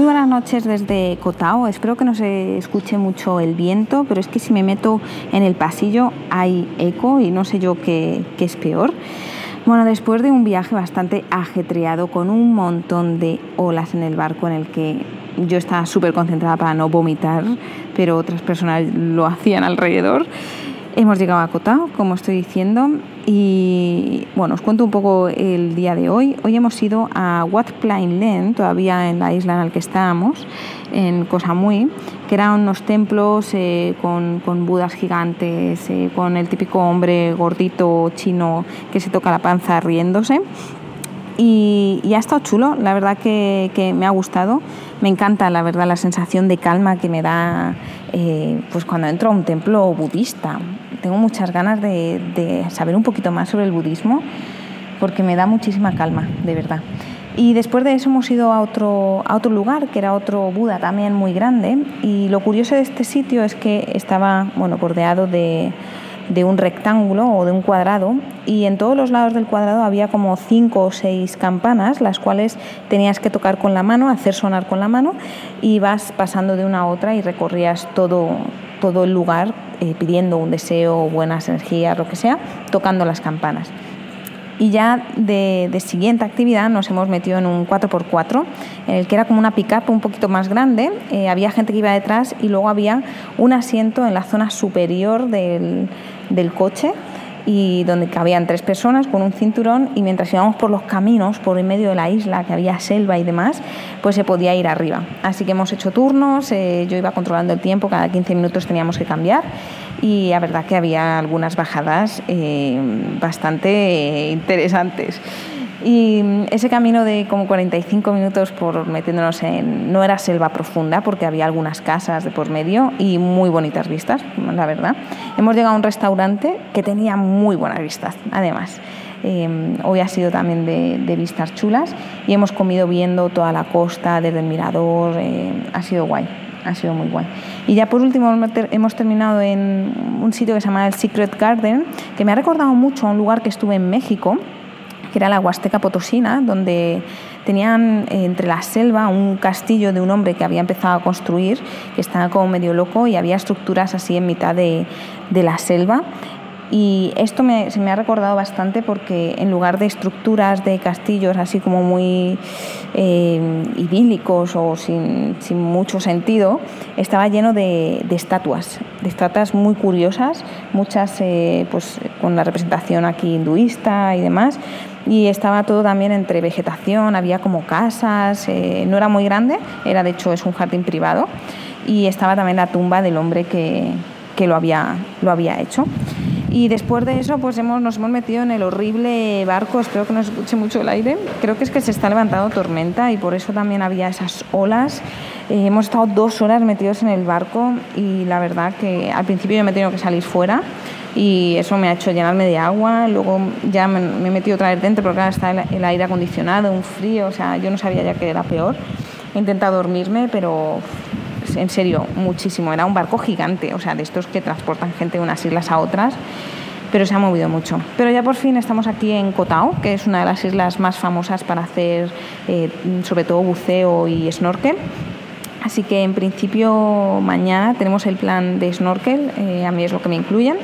Muy buenas noches desde Cotao. Espero que no se escuche mucho el viento, pero es que si me meto en el pasillo hay eco y no sé yo qué, es peor. Bueno, después de un viaje bastante ajetreado con un montón de olas en el barco en el que yo estaba súper concentrada para no vomitar, pero otras personas lo hacían alrededor, hemos llegado a Cotao, como estoy diciendo, y bueno, os cuento un poco el día de hoy. Hoy hemos ido a Wat Plain Len, todavía en la isla en la que estábamos, en Koh Samui, que eran unos templos eh, con, budas gigantes, eh, con el típico hombre gordito chino que se toca la panza riéndose. Y, ha estado chulo, la verdad que, que, me ha gustado. Me encanta, la verdad, la sensación de calma que me da eh, pues cuando entro a un templo budista tengo muchas ganas de, saber un poquito más sobre el budismo porque me da muchísima calma, de verdad. Y después de eso hemos ido a otro, a otro lugar, que era otro Buda también muy grande. Y lo curioso de este sitio es que estaba bueno, bordeado de, de un rectángulo o de un cuadrado y en todos los lados del cuadrado había como cinco o seis campanas, las cuales tenías que tocar con la mano, hacer sonar con la mano y vas pasando de una a otra y recorrías todo, todo el lugar eh, pidiendo un deseo, buenas energías, lo que sea, tocando las campanas. Y ya de, siguiente actividad nos hemos metido en un 4x4, en el que era como una pick-up un poquito más grande. Eh, había gente que iba detrás y luego había un asiento en la zona superior del coche y donde cabían tres personas con un cinturón y mientras íbamos por los caminos, por en medio de la isla, que había selva y demás, pues se podía ir arriba. Así que hemos hecho turnos, eh, yo iba controlando el tiempo, cada 15 minutos teníamos que cambiar y la verdad que había algunas bajadas eh, bastante interesantes. Y ese camino de como 45 minutos por metiéndonos en... No era selva profunda porque había algunas casas de por medio y muy bonitas vistas, la verdad. Hemos llegado a un restaurante que tenía muy buenas vistas, además. Eh, hoy ha sido también de, vistas chulas y hemos comido viendo toda la costa desde el mirador. Eh, ha sido guay, ha sido muy guay. Y ya por último hemos terminado en un sitio que se llama el Secret Garden, que me ha recordado mucho a un lugar que estuve en México que era la Huasteca Potosina, donde tenían eh, entre la selva un castillo de un hombre que había empezado a construir, que estaba como medio loco y había estructuras así en mitad de, de la selva. Y esto se me ha recordado bastante porque en lugar de estructuras de castillos así como muy eh, idílicos o sin, sin, mucho sentido, estaba lleno de, de, estatuas, de estatuas muy curiosas, muchas eh, pues, con la representación aquí hinduista y demás. Y estaba todo también entre vegetación, había como casas, eh, no era muy grande, era de hecho es un jardín privado y estaba también la tumba del hombre que, que lo, había, lo había hecho. Y después de eso, pues hemos, nos hemos metido en el horrible barco, espero que no escuche mucho el aire. Creo que es que se está levantando tormenta y por eso también había esas olas. Eh, hemos estado dos horas metidos en el barco y la verdad que al principio yo me he tenido que salir fuera y eso me ha hecho llenarme de agua. Luego ya me, he metido otra vez dentro porque ahora está el, el aire acondicionado, un frío, o sea, yo no sabía ya que era peor. He intentado dormirme, pero en serio, muchísimo. Era un barco gigante, o sea, de estos que transportan gente de unas islas a otras, pero se ha movido mucho. Pero ya por fin estamos aquí en Cotao, que es una de las islas más famosas para hacer eh, sobre todo buceo y snorkel. Así que en principio mañana tenemos el plan de snorkel, eh, a mí es lo que me incluyen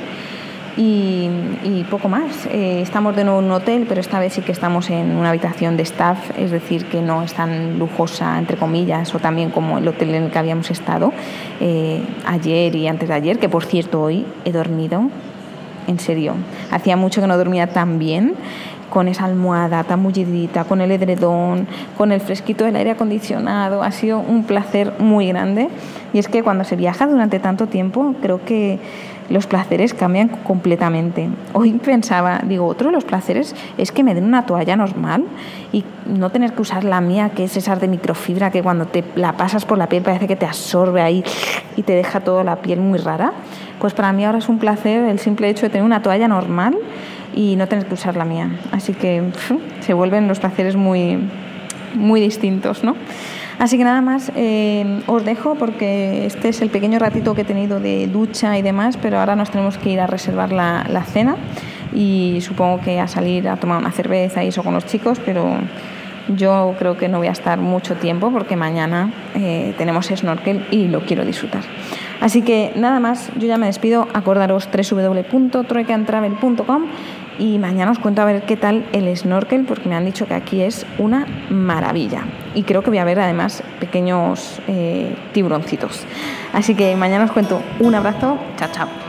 y, poco más. Eh, estamos de nuevo en un hotel, pero esta vez sí que estamos en una habitación de staff, es decir, que no es tan lujosa, entre comillas, o también como el hotel en el que habíamos estado eh, ayer y antes de ayer, que por cierto hoy he dormido, en serio, hacía mucho que no dormía tan bien con esa almohada tan mullidita, con el edredón, con el fresquito del aire acondicionado. Ha sido un placer muy grande. Y es que cuando se viaja durante tanto tiempo, creo que los placeres cambian completamente. Hoy pensaba, digo, otro de los placeres es que me den una toalla normal y no tener que usar la mía, que es esa de microfibra, que cuando te la pasas por la piel parece que te absorbe ahí y te deja toda la piel muy rara. Pues para mí ahora es un placer el simple hecho de tener una toalla normal y no tener que usar la mía. Así que se vuelven los placeres muy, muy distintos, ¿no? Así que nada más, eh, os dejo porque este es el pequeño ratito que he tenido de ducha y demás, pero ahora nos tenemos que ir a reservar la, cena y supongo que a salir a tomar una cerveza y eso con los chicos, pero yo creo que no voy a estar mucho tiempo porque mañana eh, tenemos snorkel y lo quiero disfrutar. Así que nada más, yo ya me despido. Acordaros www.troicantravel.com y mañana os cuento a ver qué tal el snorkel porque me han dicho que aquí es una maravilla y creo que voy a ver además pequeños eh, tiburoncitos. Así que mañana os cuento un abrazo, chao chao.